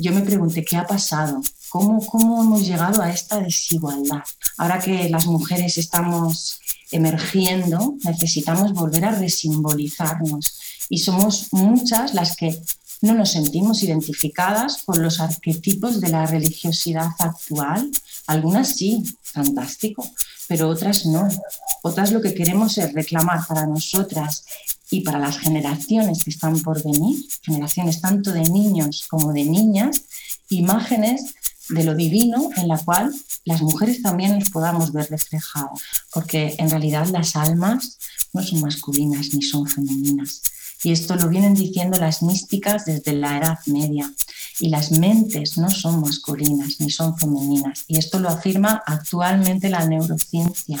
Yo me pregunté qué ha pasado, cómo, cómo hemos llegado a esta desigualdad. Ahora que las mujeres estamos emergiendo, necesitamos volver a resimbolizarnos y somos muchas las que no nos sentimos identificadas con los arquetipos de la religiosidad actual. Algunas sí, fantástico, pero otras no. Otras lo que queremos es reclamar para nosotras y para las generaciones que están por venir, generaciones tanto de niños como de niñas, imágenes de lo divino en la cual las mujeres también nos podamos ver reflejadas, porque en realidad las almas no son masculinas ni son femeninas. Y esto lo vienen diciendo las místicas desde la Edad Media. Y las mentes no son masculinas ni son femeninas. Y esto lo afirma actualmente la neurociencia.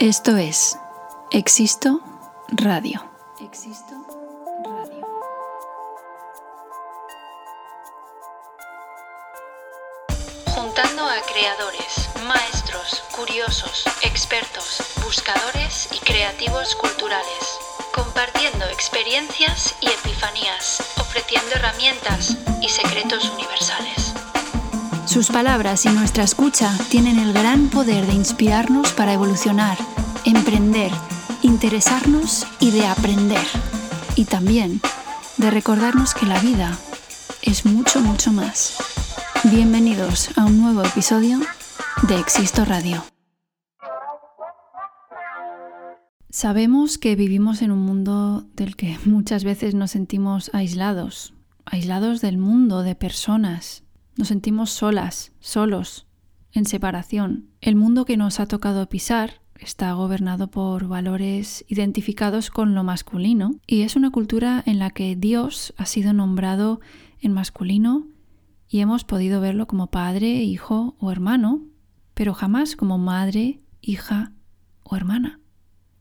Esto es Existo Radio. Existo Radio. Juntando a creadores, maestros, curiosos, expertos, buscadores y creativos culturales, compartiendo experiencias y epifanías, ofreciendo herramientas y secretos universales. Sus palabras y nuestra escucha tienen el gran poder de inspirarnos para evolucionar, emprender, interesarnos y de aprender. Y también de recordarnos que la vida es mucho, mucho más. Bienvenidos a un nuevo episodio de Existo Radio. Sabemos que vivimos en un mundo del que muchas veces nos sentimos aislados, aislados del mundo, de personas. Nos sentimos solas, solos, en separación. El mundo que nos ha tocado pisar está gobernado por valores identificados con lo masculino y es una cultura en la que Dios ha sido nombrado en masculino y hemos podido verlo como padre, hijo o hermano, pero jamás como madre, hija o hermana.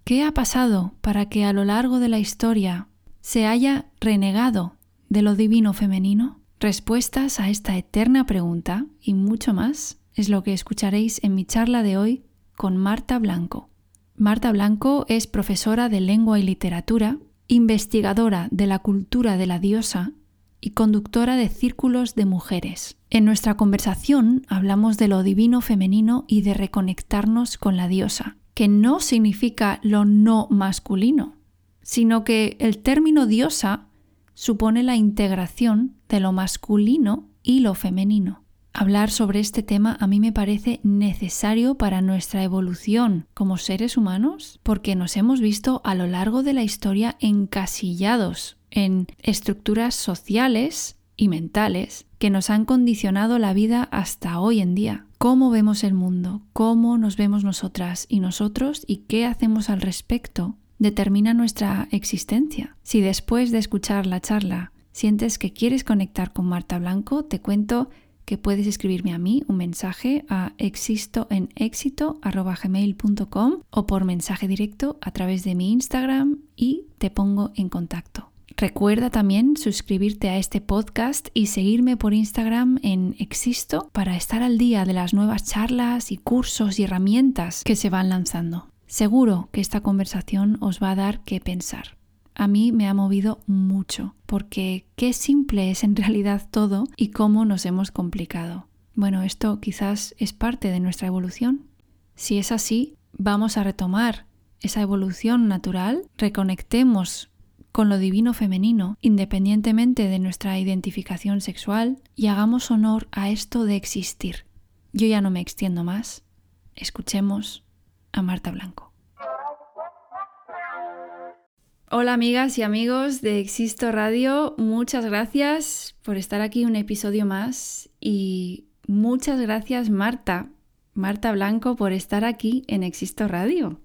¿Qué ha pasado para que a lo largo de la historia se haya renegado de lo divino femenino? Respuestas a esta eterna pregunta y mucho más es lo que escucharéis en mi charla de hoy con Marta Blanco. Marta Blanco es profesora de lengua y literatura, investigadora de la cultura de la diosa y conductora de círculos de mujeres. En nuestra conversación hablamos de lo divino femenino y de reconectarnos con la diosa, que no significa lo no masculino, sino que el término diosa supone la integración de lo masculino y lo femenino. Hablar sobre este tema a mí me parece necesario para nuestra evolución como seres humanos porque nos hemos visto a lo largo de la historia encasillados en estructuras sociales y mentales que nos han condicionado la vida hasta hoy en día. Cómo vemos el mundo, cómo nos vemos nosotras y nosotros y qué hacemos al respecto determina nuestra existencia. Si después de escuchar la charla sientes que quieres conectar con Marta Blanco, te cuento que puedes escribirme a mí un mensaje a existoenexito.gmail.com o por mensaje directo a través de mi Instagram y te pongo en contacto. Recuerda también suscribirte a este podcast y seguirme por Instagram en Existo para estar al día de las nuevas charlas y cursos y herramientas que se van lanzando. Seguro que esta conversación os va a dar que pensar a mí me ha movido mucho, porque qué simple es en realidad todo y cómo nos hemos complicado. Bueno, esto quizás es parte de nuestra evolución. Si es así, vamos a retomar esa evolución natural, reconectemos con lo divino femenino, independientemente de nuestra identificación sexual, y hagamos honor a esto de existir. Yo ya no me extiendo más. Escuchemos a Marta Blanco. Hola amigas y amigos de Existo Radio, muchas gracias por estar aquí un episodio más y muchas gracias Marta, Marta Blanco, por estar aquí en Existo Radio.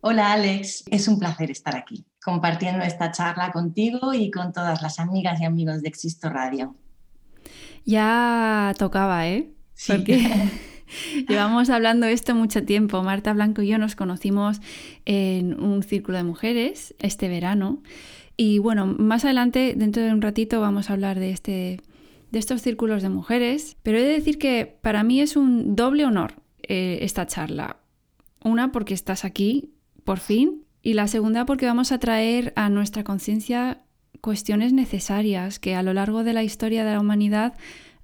Hola Alex, es un placer estar aquí compartiendo esta charla contigo y con todas las amigas y amigos de Existo Radio. Ya tocaba, ¿eh? Sí. Porque llevamos hablando esto mucho tiempo. Marta Blanco y yo nos conocimos en un círculo de mujeres este verano. Y bueno, más adelante, dentro de un ratito, vamos a hablar de, este, de estos círculos de mujeres. Pero he de decir que para mí es un doble honor eh, esta charla. Una, porque estás aquí, por fin. Y la segunda, porque vamos a traer a nuestra conciencia cuestiones necesarias que a lo largo de la historia de la humanidad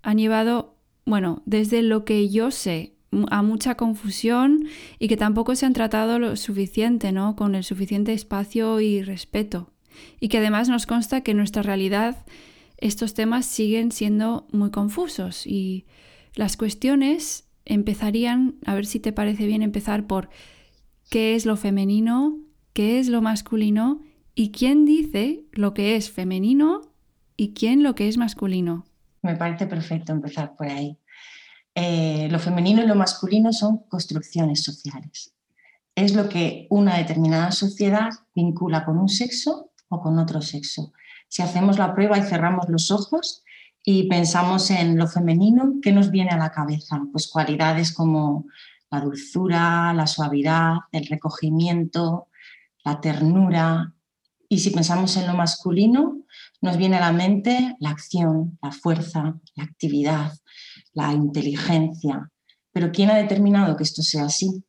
han llevado, bueno, desde lo que yo sé, a mucha confusión y que tampoco se han tratado lo suficiente, ¿no? Con el suficiente espacio y respeto. Y que además nos consta que en nuestra realidad estos temas siguen siendo muy confusos y las cuestiones empezarían, a ver si te parece bien empezar por qué es lo femenino, qué es lo masculino y quién dice lo que es femenino y quién lo que es masculino. Me parece perfecto empezar por ahí. Eh, lo femenino y lo masculino son construcciones sociales. Es lo que una determinada sociedad vincula con un sexo o con otro sexo. Si hacemos la prueba y cerramos los ojos y pensamos en lo femenino, ¿qué nos viene a la cabeza? Pues cualidades como la dulzura, la suavidad, el recogimiento, la ternura. Y si pensamos en lo masculino, nos viene a la mente la acción, la fuerza, la actividad, la inteligencia. Pero ¿quién ha determinado que esto sea así?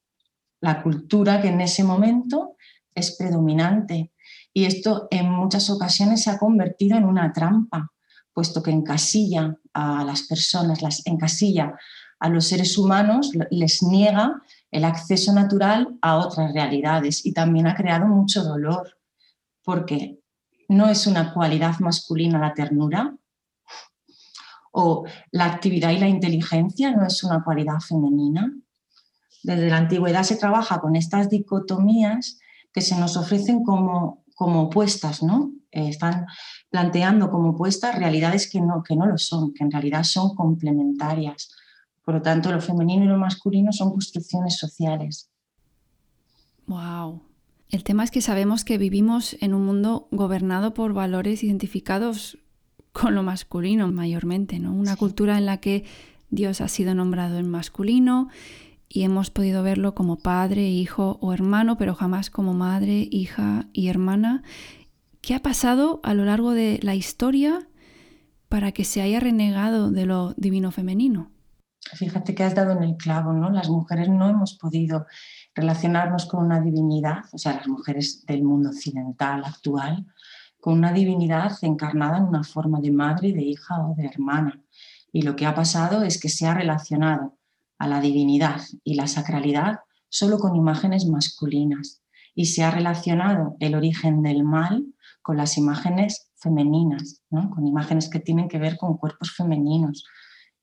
La cultura que en ese momento es predominante. Y esto en muchas ocasiones se ha convertido en una trampa, puesto que encasilla a las personas, las encasilla a los seres humanos, les niega el acceso natural a otras realidades y también ha creado mucho dolor, porque no es una cualidad masculina la ternura o la actividad y la inteligencia no es una cualidad femenina. Desde la antigüedad se trabaja con estas dicotomías que se nos ofrecen como, como opuestas, ¿no? Eh, están planteando como opuestas realidades que no, que no lo son, que en realidad son complementarias. Por lo tanto, lo femenino y lo masculino son construcciones sociales. Wow. El tema es que sabemos que vivimos en un mundo gobernado por valores identificados con lo masculino mayormente, ¿no? Una cultura en la que Dios ha sido nombrado en masculino y hemos podido verlo como padre, hijo o hermano, pero jamás como madre, hija y hermana. ¿Qué ha pasado a lo largo de la historia para que se haya renegado de lo divino femenino? Fíjate que has dado en el clavo, ¿no? Las mujeres no hemos podido relacionarnos con una divinidad, o sea, las mujeres del mundo occidental actual, con una divinidad encarnada en una forma de madre, de hija o de hermana. Y lo que ha pasado es que se ha relacionado a la divinidad y la sacralidad solo con imágenes masculinas y se ha relacionado el origen del mal con las imágenes femeninas, ¿no? con imágenes que tienen que ver con cuerpos femeninos,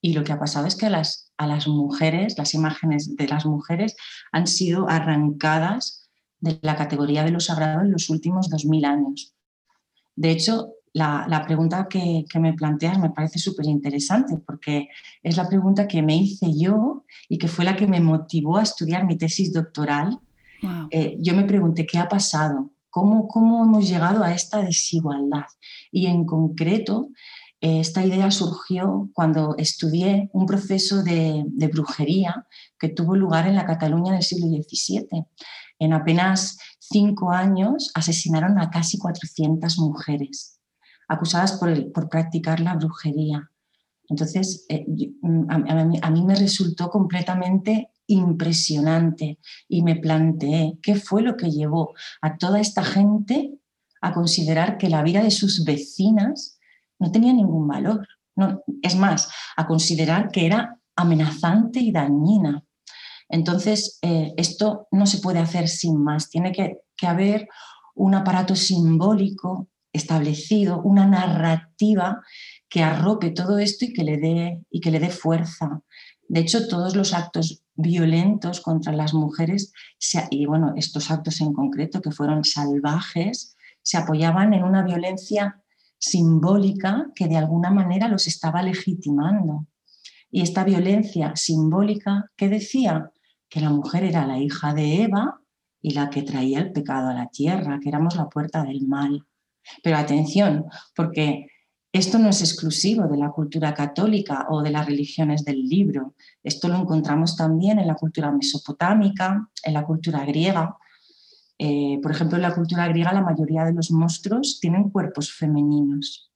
y lo que ha pasado es que a las, a las mujeres, las imágenes de las mujeres han sido arrancadas de la categoría de lo sagrado en los últimos 2000 años. De hecho, la, la pregunta que, que, me planteas me parece súper interesante porque es la pregunta que me hice yo y que fue la que me motivó a estudiar mi tesis doctoral. Wow. Eh, yo me pregunté qué ha pasado, cómo, cómo hemos llegado a esta desigualdad y en concreto esta idea surgió cuando estudié un proceso de, brujería que tuvo lugar en la Cataluña del siglo XVII. En apenas cinco años asesinaron a casi 400 mujeres acusadas por, practicar la brujería. Entonces, eh, mí, a mí me resultó completamente impresionante y me planteé qué fue lo que llevó a toda esta gente a considerar que la vida de sus vecinas no tenía ningún valor. No, es más, a considerar que era amenazante y dañina. Entonces, eh, esto no se puede hacer sin más. Tiene que, que, haber un aparato simbólico establecido, una narrativa que arrope todo esto y que le dé, y que le dé fuerza. De hecho, todos los actos violentos contra las mujeres, y bueno, estos actos en concreto que fueron salvajes, se apoyaban en una violencia simbólica que de alguna manera los estaba legitimando. Y esta violencia simbólica, ¿qué decía? Que la mujer era la hija de Eva y la que traía el pecado a la tierra, que éramos la puerta del mal. Pero atención, porque esto no es exclusivo de la cultura católica o de las religiones del libro. Esto lo encontramos también en la cultura mesopotámica, en la cultura griega. Eh, por ejemplo, en la cultura griega la mayoría de los monstruos tienen cuerpos femeninos.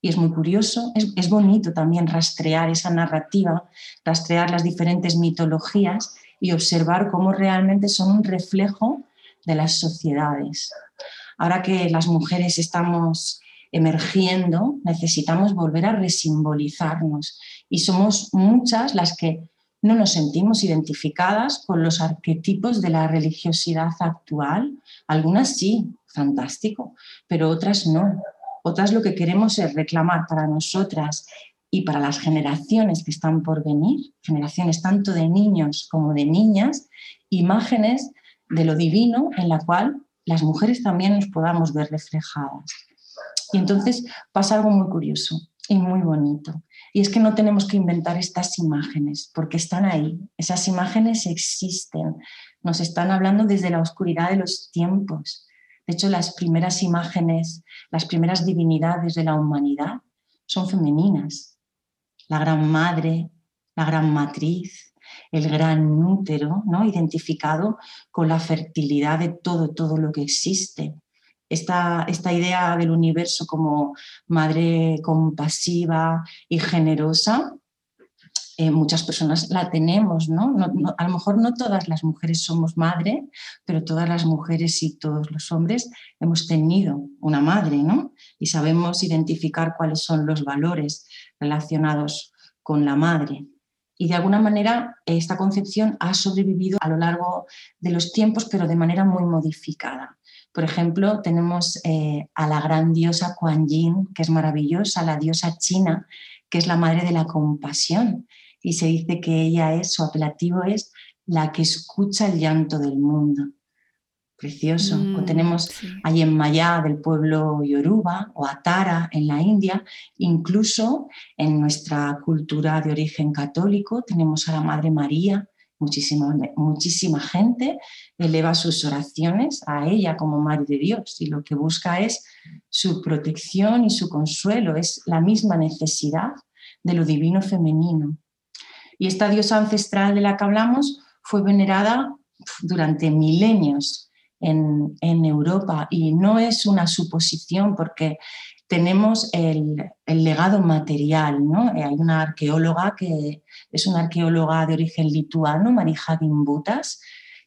Y es muy curioso, es, es bonito también rastrear esa narrativa, rastrear las diferentes mitologías y observar cómo realmente son un reflejo de las sociedades. Ahora que las mujeres estamos emergiendo, necesitamos volver a resimbolizarnos y somos muchas las que no nos sentimos identificadas con los arquetipos de la religiosidad actual. Algunas sí, fantástico, pero otras no. Otras lo que queremos es reclamar para nosotras y para las generaciones que están por venir, generaciones tanto de niños como de niñas, imágenes de lo divino en la cual las mujeres también nos podamos ver reflejadas. Y entonces pasa algo muy curioso y muy bonito. Y es que no tenemos que inventar estas imágenes, porque están ahí. Esas imágenes existen. Nos están hablando desde la oscuridad de los tiempos. De hecho, las primeras imágenes, las primeras divinidades de la humanidad son femeninas. La gran madre, la gran matriz, el gran útero, ¿no? identificado con la fertilidad de todo, todo lo que existe esta, esta idea del universo como madre compasiva y generosa, eh, muchas personas la tenemos, ¿no? A lo mejor no todas las mujeres somos madre, pero todas las mujeres y todos los hombres hemos tenido una madre, ¿no? Y sabemos identificar cuáles son los valores relacionados con la madre. Y de alguna manera esta concepción ha sobrevivido a lo largo de los tiempos, pero de manera muy modificada. Por ejemplo, tenemos eh, a la gran diosa Kuan Yin, que es maravillosa, la diosa china, que es la madre de la compasión. Y se dice que ella es, su apelativo es la que escucha el llanto del mundo. Precioso. o mm, tenemos a Yenmaya del pueblo Yoruba o a Tara en la India. Incluso en nuestra cultura de origen católico tenemos a la Madre María, Muchísima, muchísima gente eleva sus oraciones a ella como Madre de Dios y lo que busca es su protección y su consuelo, es la misma necesidad de lo divino femenino. Y esta diosa ancestral de la que hablamos fue venerada durante milenios en, en Europa y no es una suposición porque tenemos el, legado material. ¿no? Eh, hay una arqueóloga que es una arqueóloga de origen lituano, Marija Gimbutas,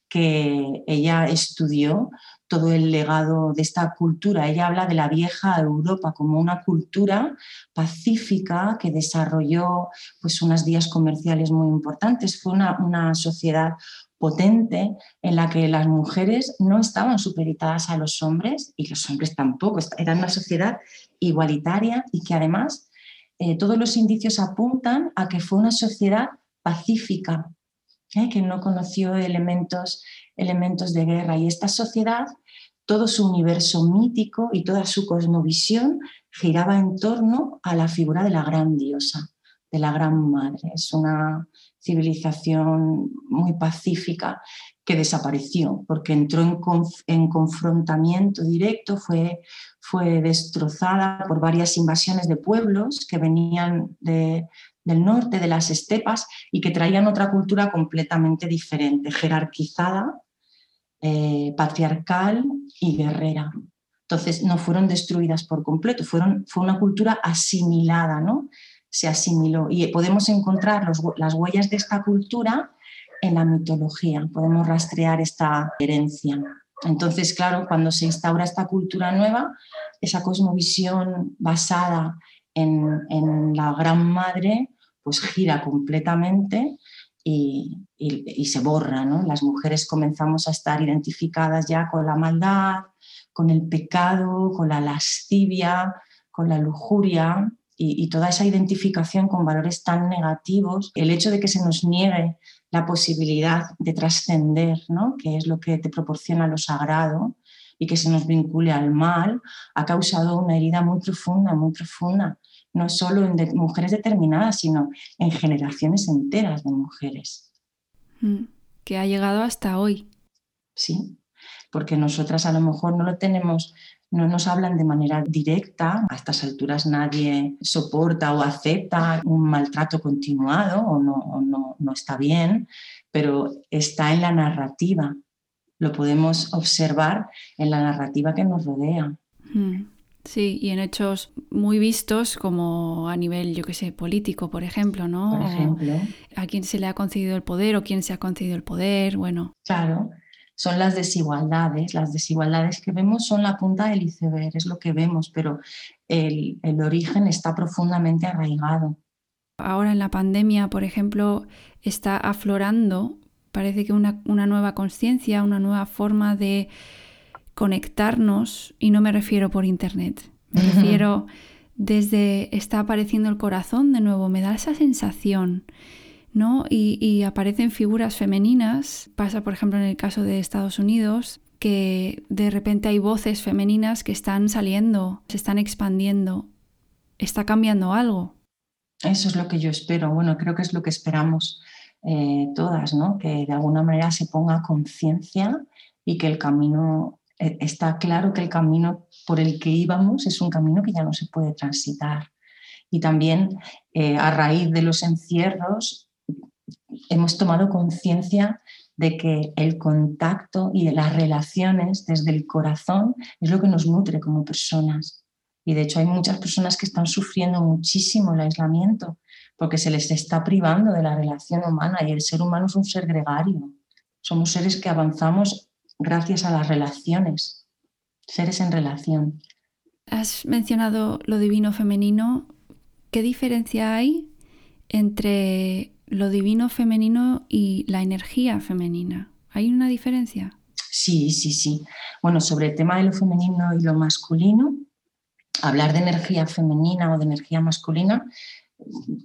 que ella estudió todo el legado de esta cultura. Ella habla de la vieja Europa como una cultura pacífica que desarrolló pues, unas vías comerciales muy importantes. Fue una, una sociedad potente en la que las mujeres no estaban supeditadas a los hombres y los hombres tampoco. Era una sociedad igualitaria y que además eh, todos los indicios apuntan a que fue una sociedad pacífica, ¿eh? que no conoció elementos, elementos de guerra. Y esta sociedad, todo su universo mítico y toda su cosmovisión giraba en torno a la figura de la gran diosa, de la gran madre. Es una civilización muy pacífica que desapareció porque entró en, confrontamiento directo, fue, fue destrozada por varias invasiones de pueblos que venían del norte, de las estepas, y que traían otra cultura completamente diferente, jerarquizada, eh, patriarcal y guerrera. Entonces no fueron destruidas por completo, fueron, fue una cultura asimilada, ¿no? Se asimiló. Y podemos encontrar las huellas de esta cultura en la mitología, podemos rastrear esta herencia. Entonces, claro, cuando se instaura esta cultura nueva, esa cosmovisión basada en, la gran madre, pues gira completamente y, se borra. ¿no? Las mujeres comenzamos a estar identificadas ya con la maldad, con el pecado, con la lascivia, con la lujuria y, toda esa identificación con valores tan negativos, el hecho de que se nos niegue la posibilidad de trascender, ¿no? que es lo que te proporciona lo sagrado, y que se nos vincule al mal, ha causado una herida muy profunda, muy profunda, no solo en mujeres determinadas, sino en generaciones enteras de mujeres. Mm, que ha llegado hasta hoy. Sí, porque nosotras a lo mejor no lo tenemos no nos hablan de manera directa. A estas alturas nadie soporta o acepta un maltrato continuado o no, no, está bien, pero está en la narrativa. Lo podemos observar en la narrativa que nos rodea. Hmm. Sí, y en hechos muy vistos como a nivel, yo qué sé, político, por ejemplo, ¿no? Por ejemplo. a quién se le ha concedido el poder o quién se ha concedido el poder, bueno. Claro, son las desigualdades. Las desigualdades que vemos son la punta del iceberg, es lo que vemos, pero el, origen está profundamente arraigado. Ahora en la pandemia, por ejemplo, está aflorando, parece que una, nueva conciencia, una nueva forma de conectarnos, y no me refiero por internet, me refiero desde está apareciendo el corazón de nuevo, me da esa sensación ¿no? Y, aparecen figuras femeninas. Pasa, por ejemplo, en el caso de Estados Unidos, que de repente hay voces femeninas que están saliendo, se están expandiendo. Está cambiando algo. Eso es lo que yo espero. Bueno, creo que es lo que esperamos eh, todas, ¿no? Que de alguna manera se ponga conciencia y que el camino eh, está claro que el camino por el que íbamos es un camino que ya no se puede transitar. Y también eh, a raíz de los encierros hemos tomado conciencia de que el contacto y de las relaciones desde el corazón es lo que nos nutre como personas. Y de hecho hay muchas personas que están sufriendo muchísimo el aislamiento porque se les está privando de la relación humana y el ser humano es un ser gregario. Somos seres que avanzamos gracias a las relaciones, seres en relación. Has mencionado lo divino femenino. ¿Qué diferencia hay entre lo divino femenino y la energía femenina. ¿Hay una diferencia? Sí, sí, sí. Bueno, sobre el tema de lo femenino y lo masculino, hablar de energía femenina o de energía masculina,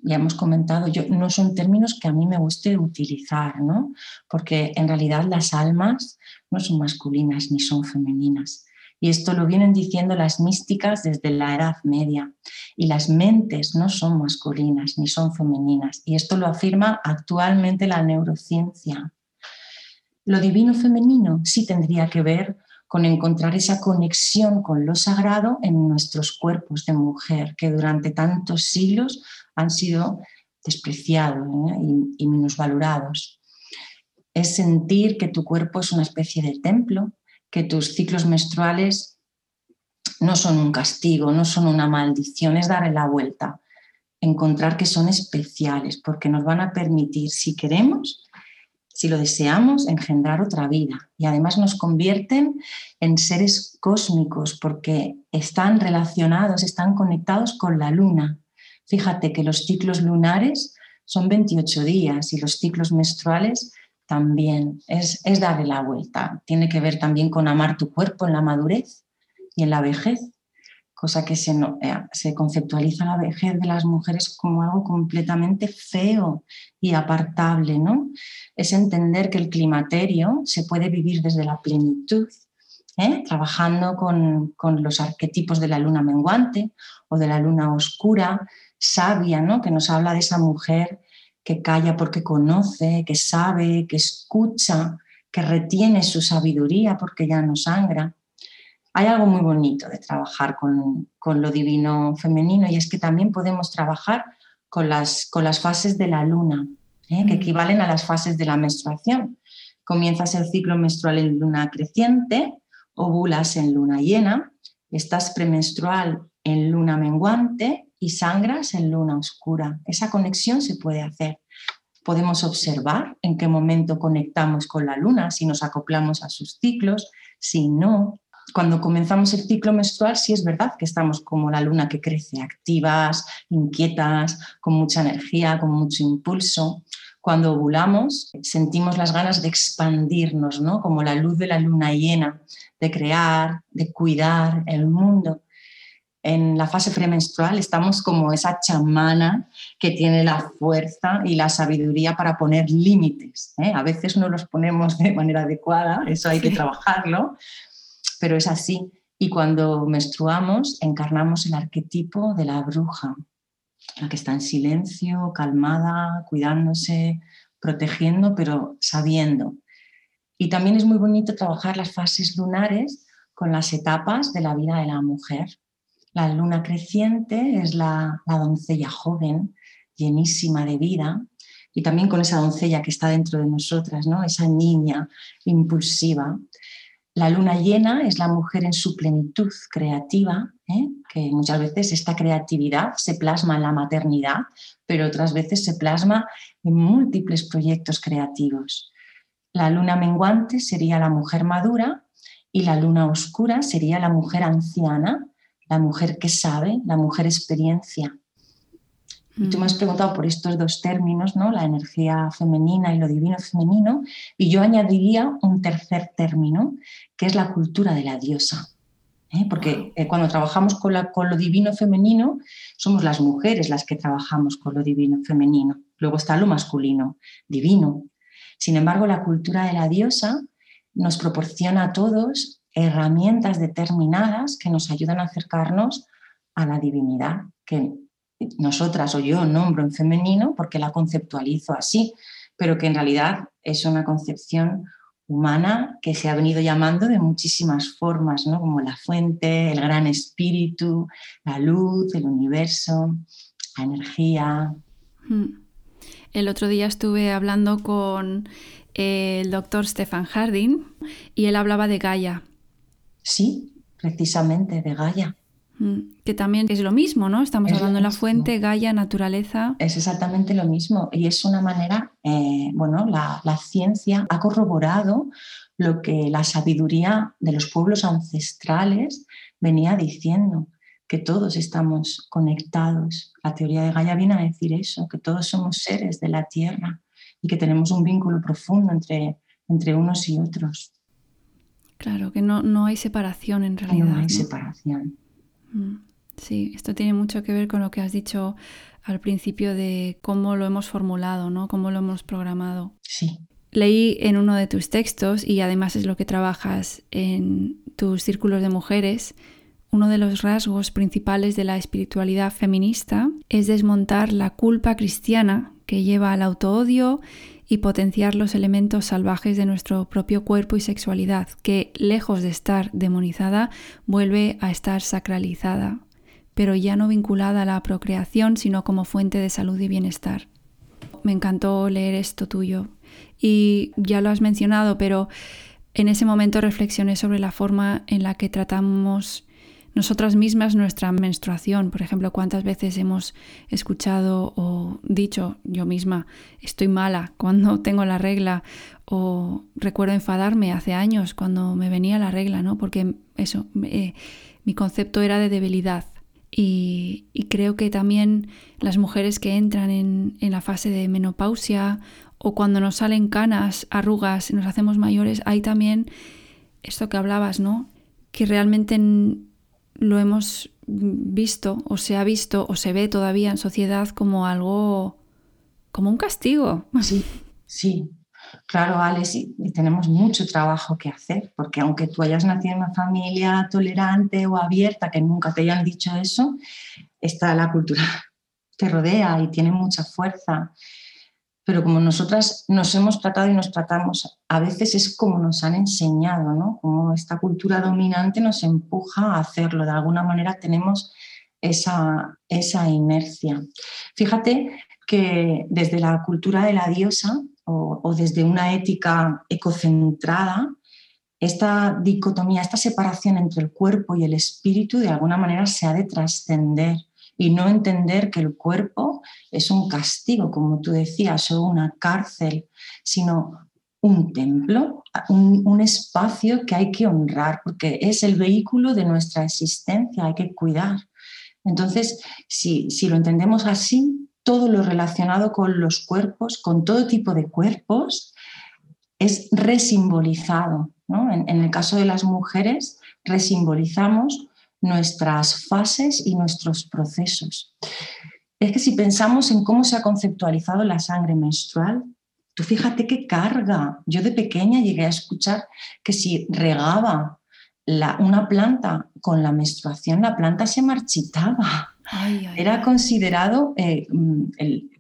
ya hemos comentado, yo, no son términos que a mí me guste utilizar, ¿no? Porque en realidad las almas no son masculinas ni son femeninas. Y esto lo vienen diciendo las místicas desde la Edad Media. Y las mentes no son masculinas ni son femeninas. Y esto lo afirma actualmente la neurociencia. Lo divino femenino sí tendría que ver con encontrar esa conexión con lo sagrado en nuestros cuerpos de mujer, que durante tantos siglos han sido despreciados y, y minusvalorados. Es sentir que tu cuerpo es una especie de templo que tus ciclos menstruales no son un castigo, no son una maldición, es darle la vuelta, encontrar que son especiales, porque nos van a permitir, si queremos, si lo deseamos, engendrar otra vida. Y además nos convierten en seres cósmicos, porque están relacionados, están conectados con la luna. Fíjate que los ciclos lunares son 28 días y los ciclos menstruales también es, darle la vuelta. Tiene que ver también con amar tu cuerpo en la madurez y en la vejez, cosa que se, eh, se conceptualiza la vejez de las mujeres como algo completamente feo y apartable. ¿no? Es entender que el climaterio se puede vivir desde la plenitud, ¿eh? trabajando con, con, los arquetipos de la luna menguante o de la luna oscura, sabia, ¿no? que nos habla de esa mujer que calla porque conoce, que sabe, que escucha, que retiene su sabiduría porque ya no sangra. Hay algo muy bonito de trabajar con, lo divino femenino y es que también podemos trabajar con las, con las fases de la luna, ¿eh? que mm. equivalen a las fases de la menstruación. Comienzas el ciclo menstrual en luna creciente, ovulas en luna llena, estás premenstrual en luna menguante y sangras en luna oscura. Esa conexión se puede hacer. Podemos observar en qué momento conectamos con la luna, si nos acoplamos a sus ciclos, si no. Cuando comenzamos el ciclo menstrual, sí es verdad que estamos como la luna que crece, activas, inquietas, con mucha energía, con mucho impulso. Cuando ovulamos, sentimos las ganas de expandirnos, ¿no? como la luz de la luna llena, de crear, de cuidar el mundo. En la fase premenstrual estamos como esa chamana que tiene la fuerza y la sabiduría para poner límites. ¿eh? A veces no los ponemos de manera adecuada, eso hay que trabajarlo, pero es así. Y cuando menstruamos, encarnamos el arquetipo de la bruja, la que está en silencio, calmada, cuidándose, protegiendo, pero sabiendo. Y también es muy bonito trabajar las fases lunares con las etapas de la vida de la mujer. La luna creciente es la, la doncella joven, llenísima de vida, y también con esa doncella que está dentro de nosotras, ¿no? esa niña impulsiva. La luna llena es la mujer en su plenitud creativa, ¿eh? que muchas veces esta creatividad se plasma en la maternidad, pero otras veces se plasma en múltiples proyectos creativos. La luna menguante sería la mujer madura y la luna oscura sería la mujer anciana, la mujer que sabe, la mujer experiencia. Y tú me has preguntado por estos dos términos, ¿no? la energía femenina y lo divino femenino, y yo añadiría un tercer término, que es la cultura de la diosa. ¿eh? Porque eh, cuando trabajamos con, la, con lo divino femenino, somos las mujeres las que trabajamos con lo divino femenino. Luego está lo masculino, divino. Sin embargo, la cultura de la diosa nos proporciona a todos herramientas determinadas que nos ayudan a acercarnos a la divinidad, que nosotras o yo nombro en femenino porque la conceptualizo así, pero que en realidad es una concepción humana que se ha venido llamando de muchísimas formas, ¿no? como la fuente, el gran espíritu, la luz, el universo, la energía. Hmm. El otro día estuve hablando con el doctor Stefan Harding y él hablaba de Gaia. Sí, precisamente de Gaia. Mm, que también es lo mismo, ¿no? Estamos hablando de la fuente, Gaia, naturaleza. Es exactamente lo mismo y es una manera, eh, bueno, la, la, ciencia ha corroborado lo que la sabiduría de los pueblos ancestrales venía diciendo, que todos estamos conectados. La teoría de Gaia viene a decir eso, que todos somos seres de la Tierra y que tenemos un vínculo profundo entre, entre unos y otros. Claro, que no, no hay separación en realidad. No hay separación. Mm, sí, esto tiene mucho que ver con lo que has dicho al principio de cómo lo hemos formulado, ¿no? Cómo lo hemos programado. Sí. Leí en uno de tus textos, y además es lo que trabajas en tus círculos de mujeres, uno de los rasgos principales de la espiritualidad feminista es desmontar la culpa cristiana que lleva al autoodio y potenciar los elementos salvajes de nuestro propio cuerpo y sexualidad, que, lejos de estar demonizada, vuelve a estar sacralizada, pero ya no vinculada a la procreación, sino como fuente de salud y bienestar. Me encantó leer esto tuyo. Y ya lo has mencionado, pero en ese momento reflexioné sobre la forma en la que tratamos nosotras mismas nuestra menstruación. Por ejemplo, cuántas veces hemos escuchado o dicho yo misma, estoy mala cuando tengo la regla o recuerdo enfadarme hace años cuando me venía la regla, ¿no? Porque eso, eh, mi concepto era de debilidad. Y, creo que también las mujeres que entran en, en la fase de menopausia o cuando nos salen canas, arrugas, nos hacemos mayores, hay también esto que hablabas, ¿no? Que realmente lo hemos visto o se ha visto o se ve todavía en sociedad como algo, como un castigo. Sí, sí. Claro, Alex, y, tenemos mucho trabajo que hacer, porque aunque tú hayas nacido en una familia tolerante o abierta, que nunca te hayan dicho eso, está la cultura te rodea y tiene mucha fuerza pero como nosotras nos hemos tratado y nos tratamos, a veces es como nos han enseñado, ¿no? Como esta cultura dominante nos empuja a hacerlo, de alguna manera tenemos esa, esa inercia. Fíjate que desde la cultura de la diosa o, o desde una ética ecocentrada, esta dicotomía, esta separación entre el cuerpo y el espíritu de alguna manera se ha de trascender y no entender que el cuerpo es un castigo, como tú decías, o una cárcel, sino un templo, un, espacio que hay que honrar, porque es el vehículo de nuestra existencia, hay que cuidar. Entonces, si, si lo entendemos así, todo lo relacionado con los cuerpos, con todo tipo de cuerpos, es resimbolizado En, en el caso de las mujeres, resimbolizamos nuestras fases y nuestros procesos. Es que si pensamos en cómo se ha conceptualizado la sangre menstrual, tú fíjate qué carga. Yo de pequeña llegué a escuchar que si regaba una planta con la menstruación, la planta se marchitaba. Era considerado eh, mm,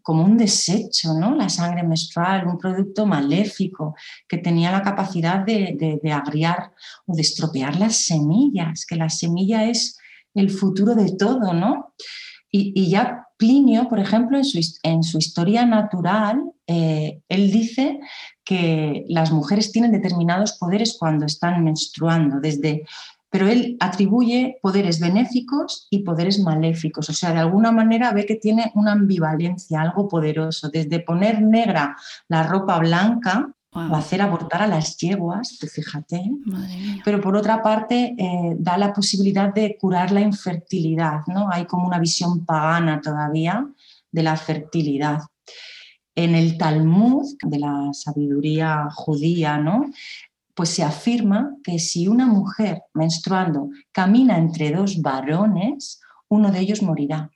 como un desecho, ¿no? La sangre menstrual, un producto maléfico que tenía la capacidad de, agriar o de estropear las semillas, que la semilla es el futuro de todo, ¿no? Y, ya Plinio, por ejemplo, en su, en su historia natural, eh, él dice que las mujeres tienen determinados poderes cuando están menstruando, desde pero él atribuye poderes benéficos y poderes maléficos. O sea, de alguna manera ve que tiene una ambivalencia, algo poderoso, desde poner negra la ropa blanca o hacer abortar a las yeguas, fíjate. Pero por otra parte, eh, da la posibilidad de curar la infertilidad, ¿no? Hay como una visión pagana todavía de la fertilidad. En el Talmud, de la sabiduría judía, ¿no? Pues se afirma que si una mujer menstruando camina entre dos varones, uno de ellos morirá.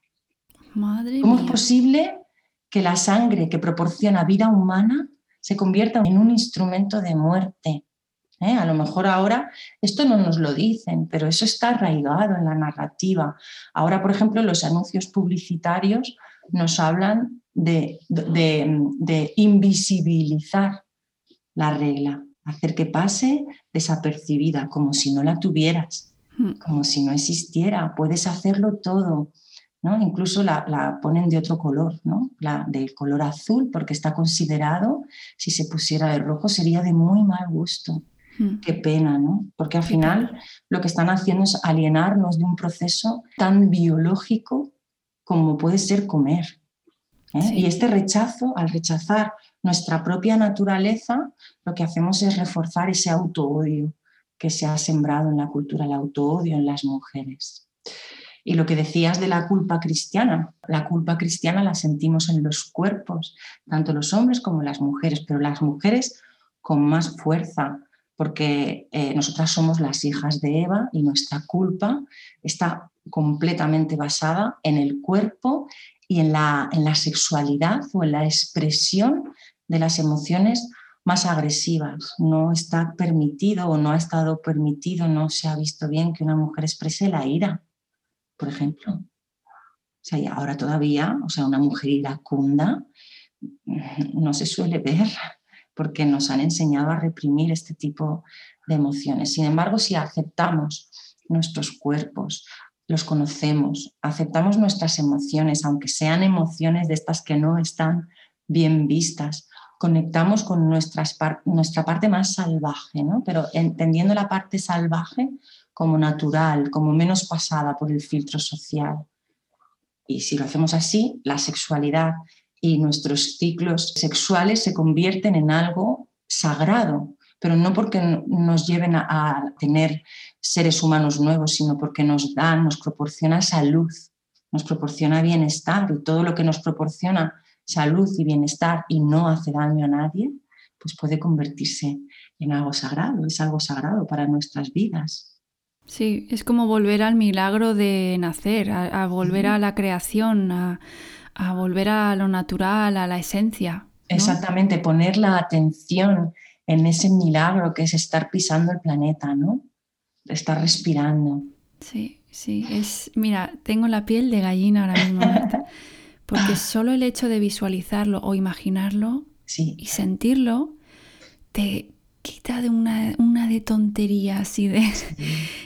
Madre ¿Cómo es posible que la sangre que proporciona vida humana se convierta en un instrumento de muerte? ¿Eh? A lo mejor ahora esto no nos lo dicen, pero eso está arraigado en la narrativa. Ahora, por ejemplo, los anuncios publicitarios nos hablan de invisibilizar la regla hacer que pase desapercibida, como si no la tuvieras, hmm. como si no existiera. Puedes hacerlo todo. ¿no? Incluso la, ponen de otro color, ¿no? la del color azul, porque está considerado, si se pusiera de rojo, sería de muy mal gusto. Hmm. Qué pena, ¿no? Porque al final lo que están haciendo es alienarnos de un proceso tan biológico como puede ser comer. ¿Eh? Y este rechazo, al rechazar nuestra propia naturaleza, lo que hacemos es reforzar ese auto-odio que se ha sembrado en la cultura, el auto-odio en las mujeres. Y lo que decías de la culpa cristiana, la culpa cristiana la sentimos en los cuerpos, tanto los hombres como las mujeres, pero las mujeres con más fuerza, porque eh, nosotras somos las hijas de Eva y nuestra culpa está completamente basada en el cuerpo y en la, en la sexualidad o en la expresión de las emociones más agresivas. No está permitido o no ha estado permitido, no se ha visto bien que una mujer exprese la ira, por ejemplo. O sea, y ahora todavía, o sea, una mujer iracunda no se suele ver porque nos han enseñado a reprimir este tipo de emociones. Sin embargo, si aceptamos nuestros cuerpos, los conocemos, aceptamos nuestras emociones, aunque sean emociones de estas que no están bien vistas, conectamos con nuestra parte más salvaje, ¿no? pero entendiendo la parte salvaje como natural, como menos pasada por el filtro social. Y si lo hacemos así, la sexualidad y nuestros ciclos sexuales se convierten en algo sagrado, pero no porque nos lleven a, a tener seres humanos nuevos, sino porque nos dan, nos proporciona salud, nos proporciona bienestar y todo lo que nos proporciona salud y bienestar y no hace daño a nadie, pues puede convertirse en algo sagrado, es algo sagrado para nuestras vidas. Sí, es como volver al milagro de nacer, a, volver a la creación, a, volver a lo natural, a la esencia. Exactamente, poner la atención en ese milagro que es estar pisando el planeta, ¿no? Estar respirando. Sí, sí, es, mira, tengo la piel de gallina ahora mismo. Porque solo el hecho de visualizarlo o imaginarlo y sentirlo te quita de una, de tonterías y de,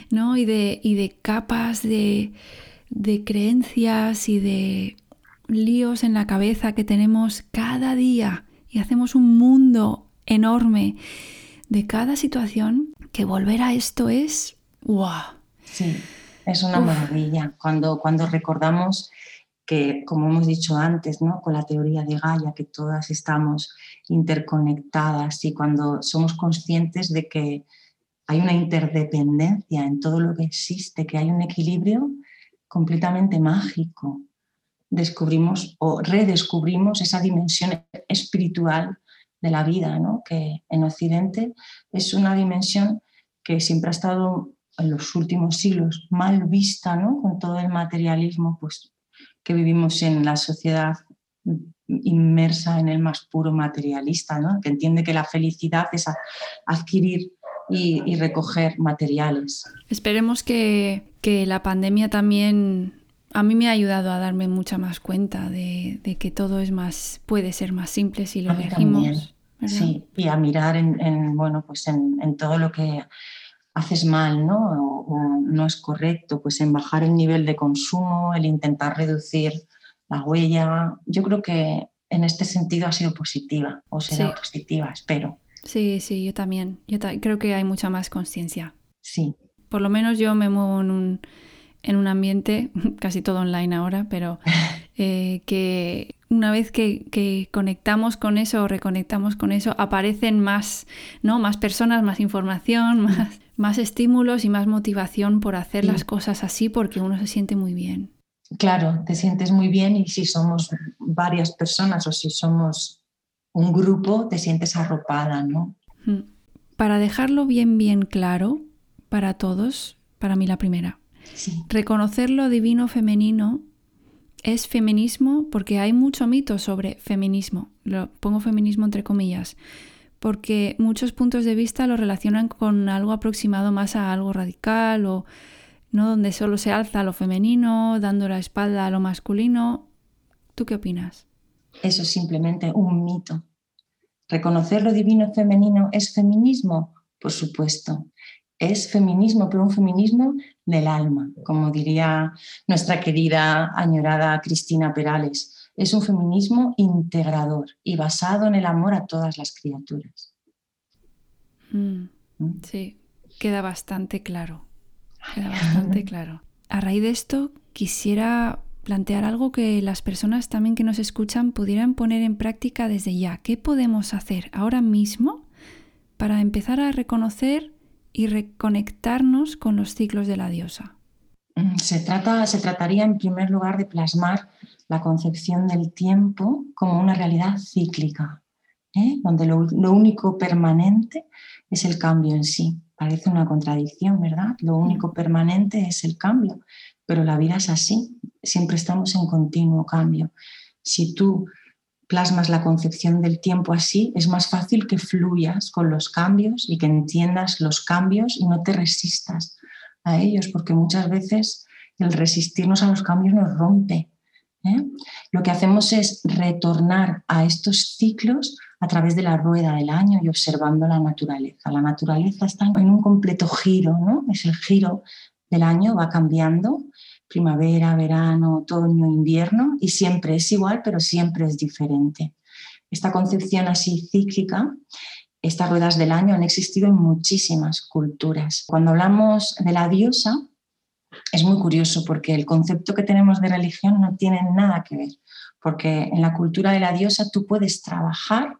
¿no? y de, y de capas de, de creencias y de líos en la cabeza que tenemos cada día y hacemos un mundo enorme de cada situación que volver a esto es ¡wow! Sí, es una maravilla. Cuando, cuando recordamos que, como hemos dicho antes, ¿no? con la teoría de Gaia, que todas estamos interconectadas y cuando somos conscientes de que hay una interdependencia en todo lo que existe, que hay un equilibrio completamente mágico, descubrimos o redescubrimos esa dimensión espiritual de la vida, ¿no? que en Occidente es una dimensión que siempre ha estado en los últimos siglos mal vista, ¿no? con todo el materialismo pues, que vivimos en la sociedad inmersa en el más puro materialista, ¿no? que entiende que la felicidad es adquirir y, recoger materiales. Esperemos que, que, la pandemia también a mí me ha ayudado a darme mucha más cuenta de, de que todo es más puede ser más simple si lo elegimos. Sí, y a mirar en, bueno, pues en, en, todo lo que haces mal, ¿no? O, no es correcto, pues en bajar el nivel de consumo, el intentar reducir la huella. Yo creo que en este sentido ha sido positiva, o será positiva, espero. Sí, sí, yo también. Yo creo que hay mucha más conciencia. Sí. Por lo menos yo me muevo en un, en un ambiente, casi todo online ahora, pero eh, que una vez que, conectamos con eso o reconectamos con eso, aparecen más, ¿no? más personas, más información, más, más estímulos y más motivación por hacer las cosas así porque uno se siente muy bien. Claro, te sientes muy bien y si somos varias personas o si somos un grupo, te sientes arropada, ¿no? Mm. Para dejarlo bien, bien claro para todos, para mí la primera, reconocer lo divino femenino es feminismo porque hay mucho mito sobre feminismo. Lo pongo feminismo entre comillas, porque muchos puntos de vista lo relacionan con algo aproximado más a algo radical o no donde solo se alza lo femenino, dando la espalda a lo masculino. ¿Tú qué opinas? Eso es simplemente un mito. Reconocer lo divino femenino es feminismo, por supuesto. Es feminismo, pero un feminismo del alma, como diría nuestra querida añorada Cristina Perales. Es un feminismo integrador y basado en el amor a todas las criaturas. Mm, ¿Mm? sí, queda bastante claro. Queda bastante claro. A raíz de esto, quisiera plantear algo que las personas también que nos escuchan pudieran poner en práctica desde ya. ¿Qué podemos hacer ahora mismo para empezar a reconocer y reconectarnos con los ciclos de la diosa? Mm, se, trata, se trataría en primer lugar de plasmar la concepción del tiempo como una realidad cíclica, ¿eh? donde lo, único permanente es el cambio en sí. Parece una contradicción, ¿verdad? Lo único permanente es el cambio, pero la vida es así, siempre estamos en continuo cambio. Si tú plasmas la concepción del tiempo así, es más fácil que fluyas con los cambios y que entiendas los cambios y no te resistas a ellos, porque muchas veces el resistirnos a los cambios nos rompe. ¿eh? Lo que hacemos es retornar a estos ciclos a través de la rueda del año y observando la naturaleza. La naturaleza está en un completo giro, ¿no? Es el giro del año, va cambiando primavera, verano, otoño, invierno, y siempre es igual, pero siempre es diferente. Esta concepción así cíclica, estas ruedas del año han existido en muchísimas culturas. Cuando hablamos de la diosa, es muy curioso porque el concepto que tenemos de religión no tiene nada que ver, porque en la cultura de la diosa tú puedes trabajar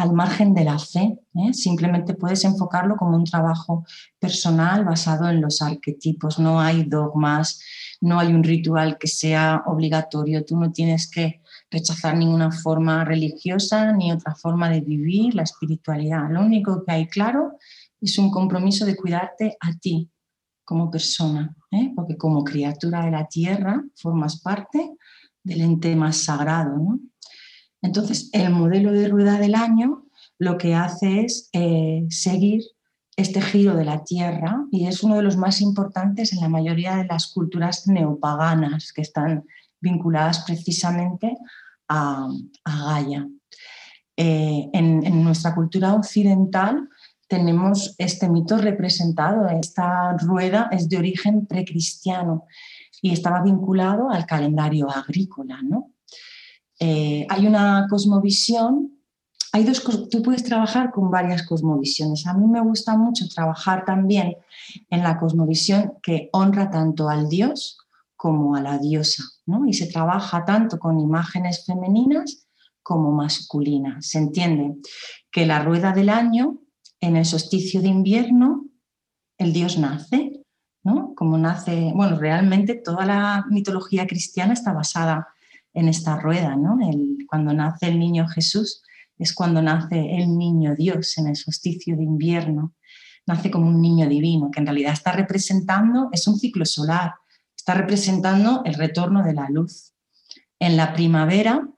al margen de la fe, ¿eh? simplemente puedes enfocarlo como un trabajo personal basado en los arquetipos, no hay dogmas, no hay un ritual que sea obligatorio, tú no tienes que rechazar ninguna forma religiosa ni otra forma de vivir la espiritualidad. Lo único que hay claro es un compromiso de cuidarte a ti como persona, ¿eh? porque como criatura de la tierra formas parte del ente más sagrado. Entonces, el modelo de rueda del año lo que hace es eh, seguir este giro de la Tierra y es uno de los más importantes en la mayoría de las culturas neopaganas que están vinculadas precisamente a, Gaia. Eh, en, nuestra cultura occidental tenemos este mito representado, esta rueda es de origen precristiano y estaba vinculado al calendario agrícola. ¿no? Eh, hay una cosmovisión hay dos tú puedes trabajar con varias cosmovisiones. A mí me gusta mucho trabajar también en la cosmovisión que honra tanto al dios como a la diosa, ¿no? Y se trabaja tanto con imágenes femeninas como masculinas. Se entiende que la rueda del año, en el solsticio de invierno, el dios nace, ¿no? Como nace, bueno, realmente toda la mitología cristiana está basada en esta rueda, ¿no? cuando nace el niño Jesús, es cuando nace el niño Dios en el solsticio de invierno. Nace como un niño divino, que en realidad está representando, es un ciclo solar, está representando el retorno de la luz. En la primavera,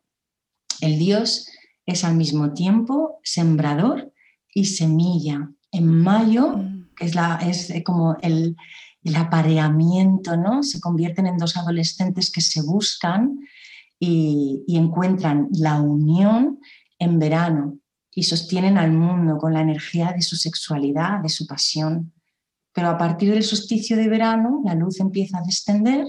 el Dios es al mismo tiempo sembrador y semilla. En mayo, mm. que es, la, es como el, el apareamiento, ¿no? Se convierten en dos adolescentes que se buscan y, encuentran la unión en verano y sostienen al mundo con la energía de su sexualidad, de su pasión. Pero a partir del solsticio de verano, la luz empieza a descender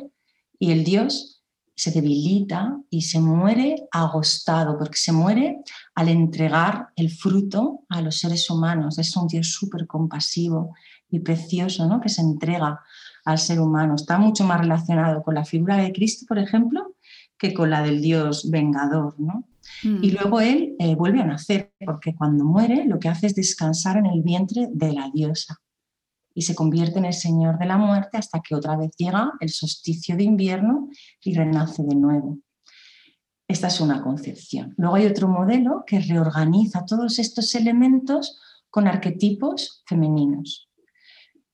y el dios se debilita y se muere agostado, porque se muere al entregar el fruto a los seres humanos. Es un dios súper compasivo y precioso, ¿no? que se entrega al ser humano. Está mucho más relacionado con la figura de Cristo, por ejemplo, que con la del Dios vengador. ¿no? Y mm. luego él eh, vuelve a nacer, porque cuando muere lo que hace es descansar en el vientre de la diosa y se convierte en el Señor de la muerte hasta que otra vez llega el solsticio de invierno y renace de nuevo. Esta es una concepción. Luego hay otro modelo que reorganiza todos estos elementos con arquetipos femeninos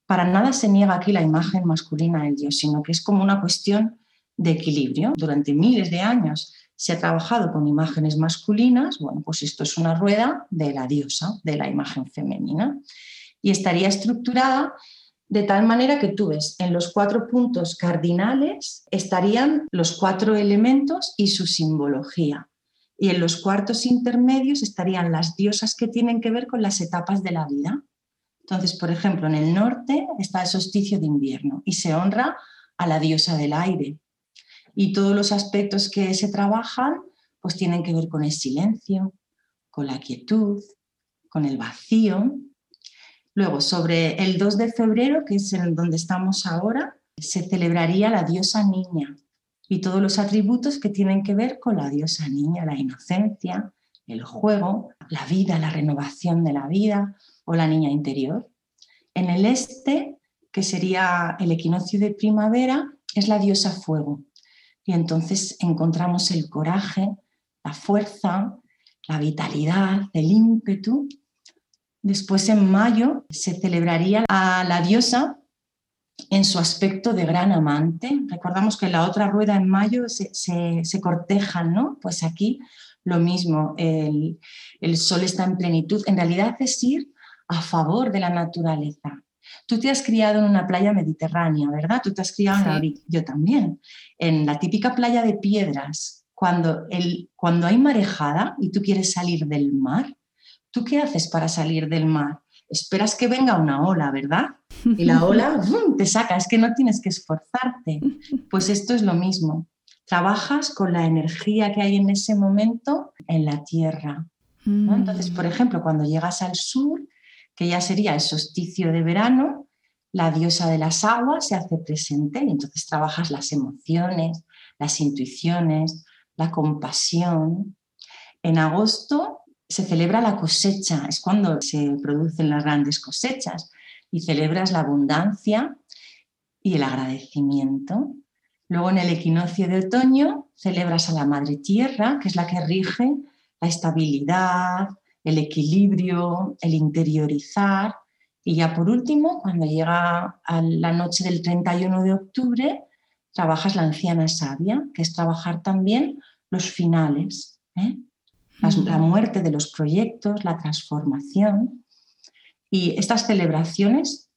para nada se niega aquí la imagen masculina del Dios, sino que es como una cuestión de equilibrio. Durante miles de años se ha trabajado con imágenes masculinas, bueno, pues esto es una rueda de la diosa, de la imagen femenina, y estaría estructurada de tal manera que tú ves en los cuatro puntos cardinales estarían los cuatro elementos y su simbología. Y en los cuartos intermedios estarían las diosas que tienen que ver con las etapas de la vida. Entonces, por ejemplo, en el norte está el solsticio de invierno y se honra a la diosa del aire. Y todos los aspectos que se trabajan pues tienen que ver con el silencio, con la quietud, con el vacío. Luego, sobre el 2 de febrero, que es en donde estamos ahora, se celebraría la diosa niña y todos los atributos que tienen que ver con la diosa niña, la inocencia, el juego, la vida, la renovación de la vida, o la niña interior. En el este, que sería el equinoccio de primavera, es la diosa fuego. Y entonces encontramos el coraje, la fuerza, la vitalidad, el ímpetu. Después en mayo se celebraría a la diosa en su aspecto de gran amante. Recordamos que en la otra rueda en mayo se, se cortejan, ¿no? Pues aquí lo mismo, el, el, sol está en plenitud. En realidad es ir a favor de la naturaleza. Tú te has criado en una playa mediterránea, ¿verdad? Tú te has criado en yo también, en la típica playa de piedras. Cuando, el, cuando hay marejada y tú quieres salir del mar, ¿tú qué haces para salir del mar? Esperas que venga una ola, ¿verdad? Y la ola te saca, es que no tienes que esforzarte. Pues esto es lo mismo. Trabajas con la energía que hay en ese momento en la tierra. Entonces, por mm. ejemplo, cuando llegas al sur, que ya sería el solsticio de verano, la diosa de las aguas se hace presente y entonces trabajas las emociones, las intuiciones, la compasión. En agosto se celebra la cosecha, es cuando se producen las grandes cosechas y celebras la abundancia y el agradecimiento. Luego en el equinoccio de otoño celebras a la Madre Tierra, que es la que rige la estabilidad, el equilibrio, el interiorizar. Y ya por último, cuando llega a la noche del 31 de octubre, trabajas la anciana sabia, que es trabajar también los finales, ¿eh? la muerte de los proyectos, la transformación. Y estas celebraciones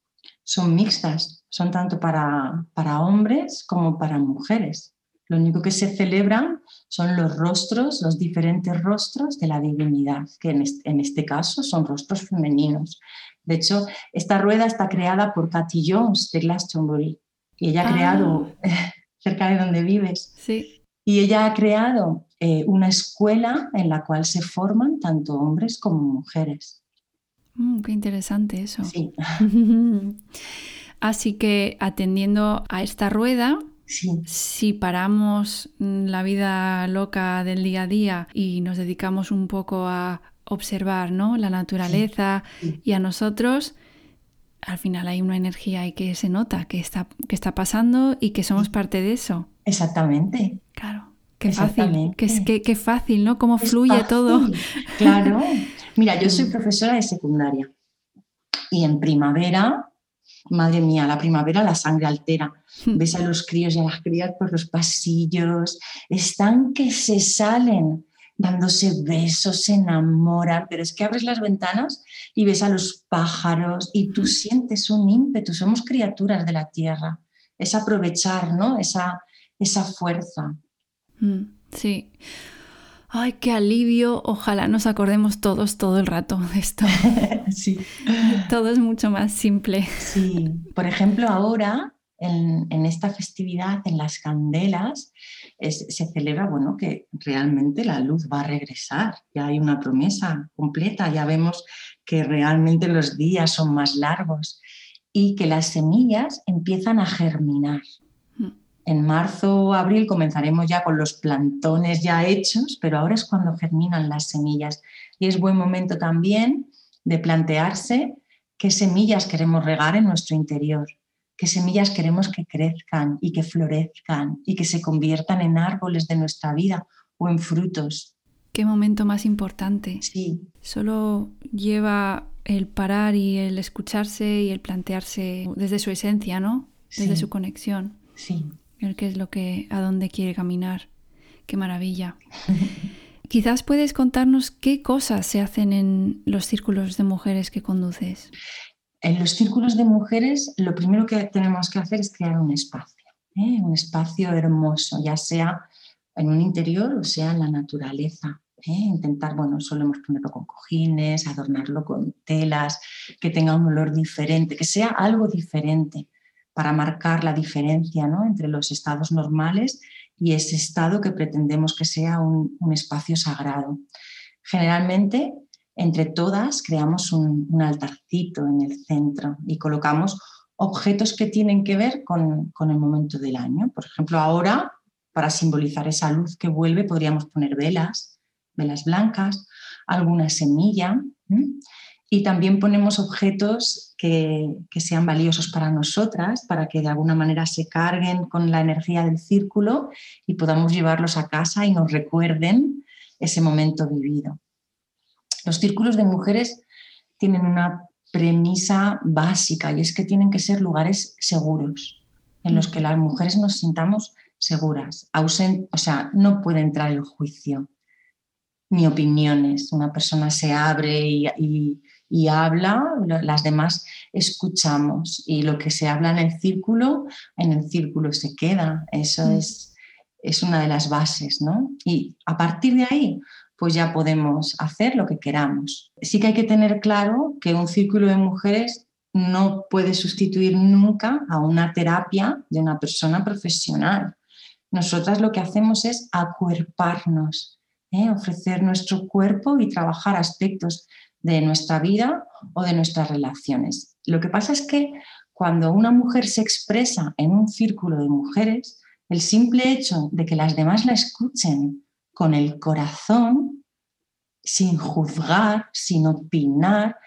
son mixtas, son tanto para, para hombres como para mujeres. Lo único que se celebran son los rostros, los diferentes rostros de la divinidad, que en este, caso son rostros femeninos. De hecho, esta rueda está creada por Cathy Jones de Glastonbury y ella ha ah. creado cerca de donde vives. Sí. Y ella ha creado eh, una escuela en la cual se forman tanto hombres como mujeres. Mm, qué interesante eso. Sí. Así que atendiendo a esta rueda, si paramos mm, la vida loca del día a día y nos dedicamos un poco a observar ¿no? la naturaleza y a nosotros, al final hay una energía ahí que se nota que está, que está pasando y que somos parte de eso. Exactamente. Claro. Qué fácil, qué, qué, fácil, ¿no? Cómo fluye todo. Claro. Mira, yo soy profesora de secundaria y en primavera, madre mía, la primavera la sangre altera. Mm. Ves a los críos y a las crías por los pasillos, están que se salen dándose besos, se enamoran, pero es que abres las ventanas y ves a los pájaros y tú sientes un ímpetu, somos criaturas de la tierra, es aprovechar, ¿no? Esa, esa fuerza. Mm, sí. Ay, qué alivio. Ojalá nos acordemos todos todo el rato de esto. sí. Todo es mucho más simple. Sí. Por ejemplo, ahora, en, esta festividad, en las candelas, se celebra, bueno, que realmente la luz va a regresar. Ya hay una promesa completa. Ya vemos que realmente los días son más largos y que las semillas empiezan a germinar en marzo o abril comenzaremos ya con los plantones ya hechos, pero ahora es cuando germinan las semillas. Y es buen momento también de plantearse qué semillas queremos regar en nuestro interior, qué semillas queremos que crezcan y que florezcan y que se conviertan en árboles de nuestra vida o en frutos. Qué momento más importante. Sí. Solo lleva el parar y el escucharse y el plantearse desde su esencia, ¿no? Desde su conexión. Sí qué es lo que, a dónde quiere caminar. Qué maravilla. Quizás puedes contarnos qué cosas se hacen en los círculos de mujeres que conduces. En los círculos de mujeres lo primero que tenemos que hacer es crear un espacio, ¿eh? un espacio hermoso, ya sea en un interior o sea en la naturaleza. ¿eh? Intentar, bueno, solemos ponerlo con cojines, adornarlo con telas, que tenga un olor diferente, que sea algo diferente para marcar la diferencia ¿no? entre los estados normales y ese estado que pretendemos que sea un, espacio sagrado. Generalmente, entre todas, creamos un, altarcito en el centro y colocamos objetos que tienen que ver con, el momento del año. Por ejemplo, ahora, para simbolizar esa luz que vuelve, podríamos poner velas, velas blancas, alguna semilla. Y también ponemos objetos que, sean valiosos para nosotras, para que de alguna manera se carguen con la energía del círculo y podamos llevarlos a casa y nos recuerden ese momento vivido. Los círculos de mujeres tienen una premisa básica y es que tienen que ser lugares seguros, en los que las mujeres nos sintamos seguras, o sea, no puede entrar el juicio ni opiniones. Una persona se abre y habla, las demás escuchamos y lo que se habla en el círculo, en el círculo se queda. Eso mm. es, es una de las bases, ¿no? Y a partir de ahí, pues ya podemos hacer lo que queramos. Sí que hay que tener claro que un círculo de mujeres no puede sustituir nunca a una terapia de una persona profesional. Nosotras lo que hacemos es acuerparnos, ¿eh? ofrecer nuestro cuerpo y trabajar aspectos de nuestra vida o de nuestras relaciones. Lo que pasa es que cuando una mujer se expresa en un círculo de mujeres, el simple hecho de que las demás la escuchen con el corazón, sin juzgar, sin opinar,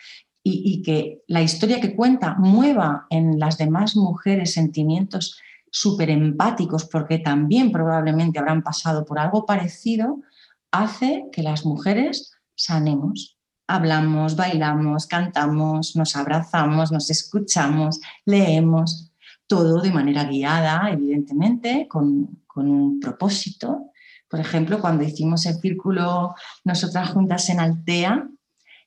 y, que la historia que cuenta mueva en las demás mujeres sentimientos súper empáticos, porque también probablemente habrán pasado por algo parecido, hace que las mujeres sanemos hablamos, bailamos, cantamos, nos abrazamos, nos escuchamos, leemos, todo de manera guiada, evidentemente, con, un propósito. Por ejemplo, cuando hicimos el círculo nosotras juntas en Altea,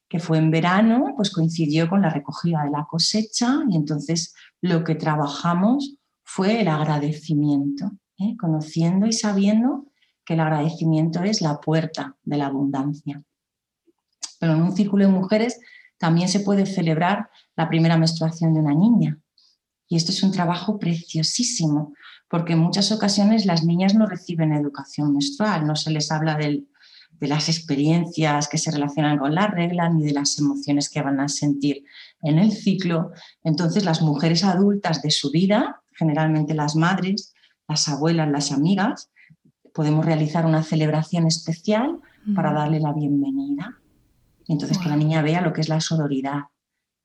que fue en verano, pues coincidió con la recogida de la cosecha y entonces lo que trabajamos fue el agradecimiento, ¿eh? conociendo y sabiendo que el agradecimiento es la puerta de la abundancia pero en un círculo de mujeres también se puede celebrar la primera menstruación de una niña. Y esto es un trabajo preciosísimo, porque en muchas ocasiones las niñas no reciben educación menstrual, no se les habla de las experiencias que se relacionan con la regla ni de las emociones que van a sentir en el ciclo. Entonces las mujeres adultas de su vida, generalmente las madres, las abuelas, las amigas, podemos realizar una celebración especial para darle la bienvenida entonces que la niña vea lo que es la sororidad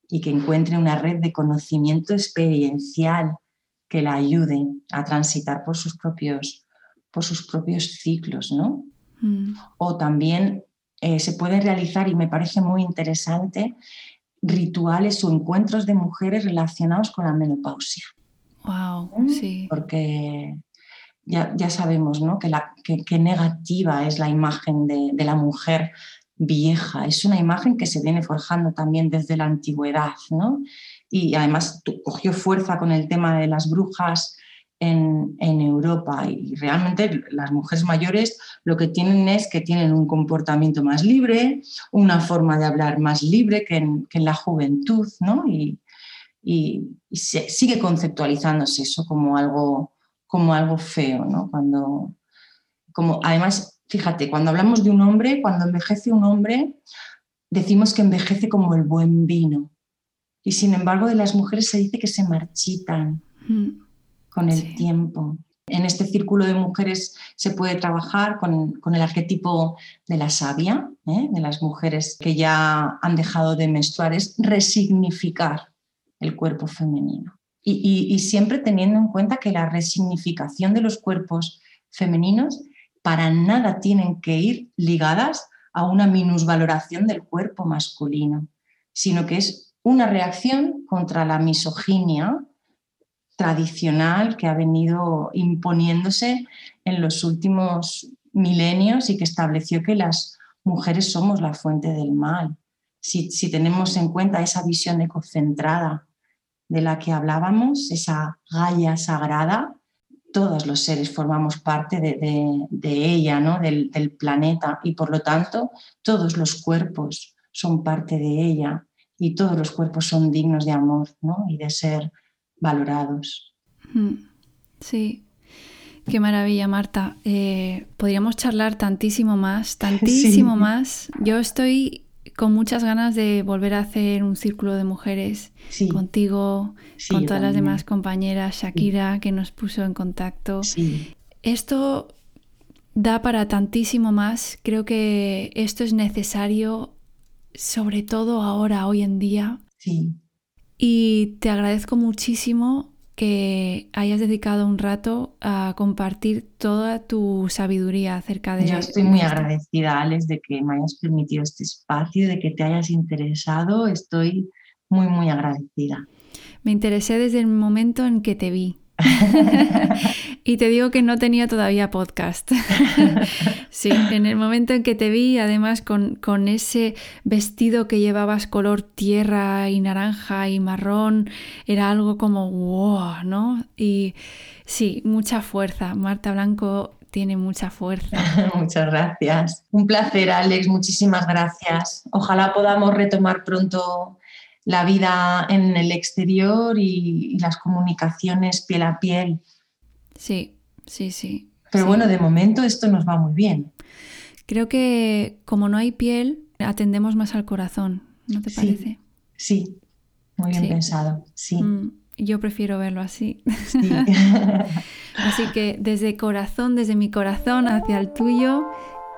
y que encuentre una red de conocimiento experiencial que la ayude a transitar por sus propios, por sus propios ciclos, ¿no? Mm. O también eh, se pueden realizar, y me parece muy interesante, rituales o encuentros de mujeres relacionados con la menopausia. Wow, ¿Mm? sí. Porque ya, ya sabemos ¿no? que, la, que, que negativa es la imagen de, de la mujer vieja. Es una imagen que se viene forjando también desde la antigüedad, ¿no? Y además cogió fuerza con el tema de las brujas en, Europa. Y realmente las mujeres mayores lo que tienen es que tienen un comportamiento más libre, una forma de hablar más libre que en, la juventud, ¿no? Y se, sigue conceptualizándose eso como algo, como algo feo, ¿no? Cuando, como, además, fíjate, cuando hablamos de un hombre, cuando envejece un hombre, decimos que envejece como el buen vino. Y sin embargo, de las mujeres se dice que se marchitan Mm. con el Sí. tiempo. En este círculo de mujeres se puede trabajar con, con el arquetipo de la sabia, ¿eh? de las mujeres que ya han dejado de menstruar, es resignificar el cuerpo femenino. Y, y- y siempre teniendo en cuenta que la resignificación de los cuerpos femeninos para nada tienen que ir ligadas a una minusvaloración del cuerpo masculino, sino que es una reacción contra la misoginia tradicional que ha venido imponiéndose en los últimos milenios y que estableció que las mujeres somos la fuente del mal. Si, tenemos en cuenta esa visión ecocentrada de la que hablábamos, esa Gaia sagrada, todos los seres formamos parte de, de- de ella, ¿no? del, del planeta, y por lo tanto todos los cuerpos son parte de ella y todos los cuerpos son dignos de amor ¿no? y de ser valorados. Mm, Sí, qué maravilla, Marta. Eh, podríamos charlar tantísimo más, tantísimo Sí. más. Yo estoy con muchas ganas de volver a hacer un círculo de mujeres Sí, contigo, sí, con todas las demás compañeras, Shakira, que nos puso en contacto. Esto da para tantísimo más. Creo que esto es necesario, sobre todo ahora, hoy en día. sí, Y te agradezco muchísimo que hayas dedicado un rato a compartir toda tu sabiduría acerca de Yo estoy muy agradecida, Alex, de que me hayas permitido este espacio, de que te hayas interesado. Estoy muy, muy agradecida. Me interesé desde el momento en que te vi. y te digo que no tenía todavía podcast. sí, en el momento en que te vi, además con, con ese vestido que llevabas color tierra y naranja y marrón, era algo como wow, ¿no? Y sí, mucha fuerza. Marta Blanco tiene mucha fuerza. Muchas gracias. Un placer, Alex. Muchísimas gracias. Ojalá podamos retomar pronto la vida en el exterior y, y las comunicaciones piel a piel. Sí, sí, sí. Pero sí. bueno, de momento esto nos va muy bien. Creo que como no hay piel, atendemos más al corazón, ¿no te parece? Sí, muy bien Sí. pensado. Sí, Mm, yo prefiero verlo así. sí. Así que desde corazón, desde mi corazón hacia el tuyo,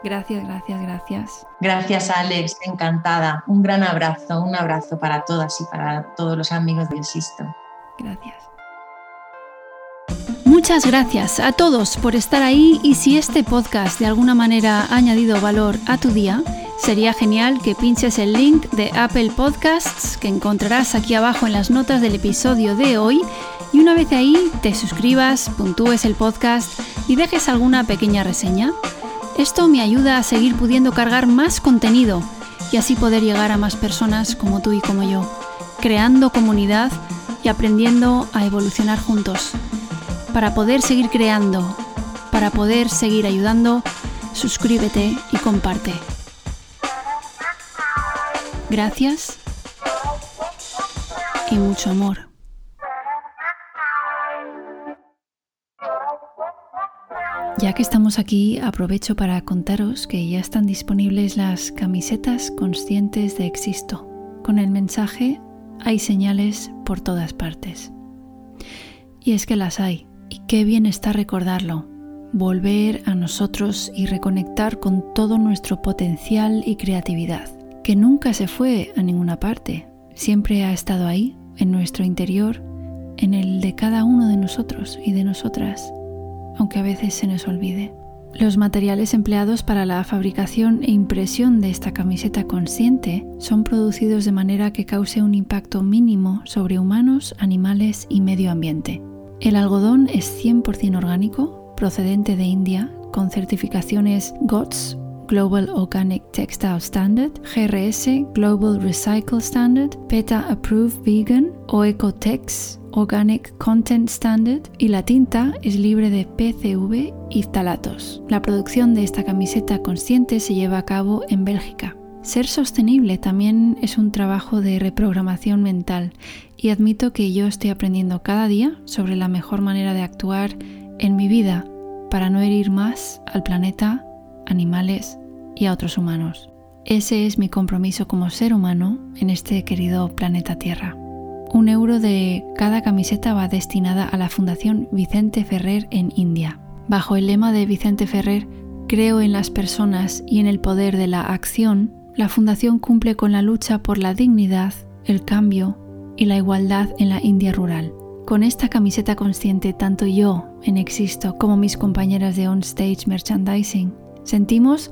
gracias, gracias, gracias. Gracias, Alex. Encantada. Un gran abrazo, un abrazo para todas y para todos los amigos del Sisto. Gracias. Muchas gracias a todos por estar ahí y si este podcast de alguna manera ha añadido valor a tu día, sería genial que pinches el link de Apple Podcasts que encontrarás aquí abajo en las notas del episodio de hoy y una vez ahí te suscribas, puntúes el podcast y dejes alguna pequeña reseña. Esto me ayuda a seguir pudiendo cargar más contenido y así poder llegar a más personas como tú y como yo, creando comunidad y aprendiendo a evolucionar juntos. Para poder seguir creando, para poder seguir ayudando, suscríbete y comparte. Gracias y mucho amor. Ya que estamos aquí, aprovecho para contaros que ya están disponibles las camisetas conscientes de Existo, con el mensaje hay señales por todas partes. Y es que las hay, y qué bien está recordarlo, volver a nosotros y reconectar con todo nuestro potencial y creatividad, que nunca se fue a ninguna parte, siempre ha estado ahí, en nuestro interior, en el de cada uno de nosotros y de nosotras. aunque a veces se nos olvide. Los materiales empleados para la fabricación e impresión de esta camiseta consciente son producidos de manera que cause un impacto mínimo sobre humanos, animales y medio ambiente. El algodón es 100% orgánico, procedente de India, con certificaciones GOTS, Global Organic Textile Standard, GRS, Global Recycle Standard, PETA Approved Vegan o Ecotex, Organic Content Standard y la tinta es libre de PCV y ftalatos. La producción de esta camiseta consciente se lleva a cabo en Bélgica. Ser sostenible también es un trabajo de reprogramación mental y admito que yo estoy aprendiendo cada día sobre la mejor manera de actuar en mi vida para no herir más al planeta, animales y a otros humanos. Ese es mi compromiso como ser humano en este querido planeta Tierra. Un euro de cada camiseta va destinada a la Fundación Vicente Ferrer en India. Bajo el lema de Vicente Ferrer, Creo en las personas y en el poder de la acción, la Fundación cumple con la lucha por la dignidad, el cambio y la igualdad en la India rural. Con esta camiseta consciente, tanto yo en Existo como mis compañeras de On Stage Merchandising, sentimos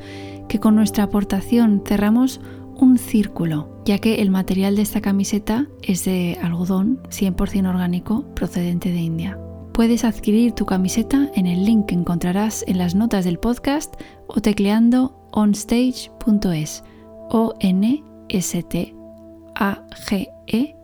que con nuestra aportación cerramos un círculo, ya que el material de esta camiseta es de algodón 100% orgánico procedente de India. Puedes adquirir tu camiseta en el link que encontrarás en las notas del podcast o tecleando onstage.es o n s t a g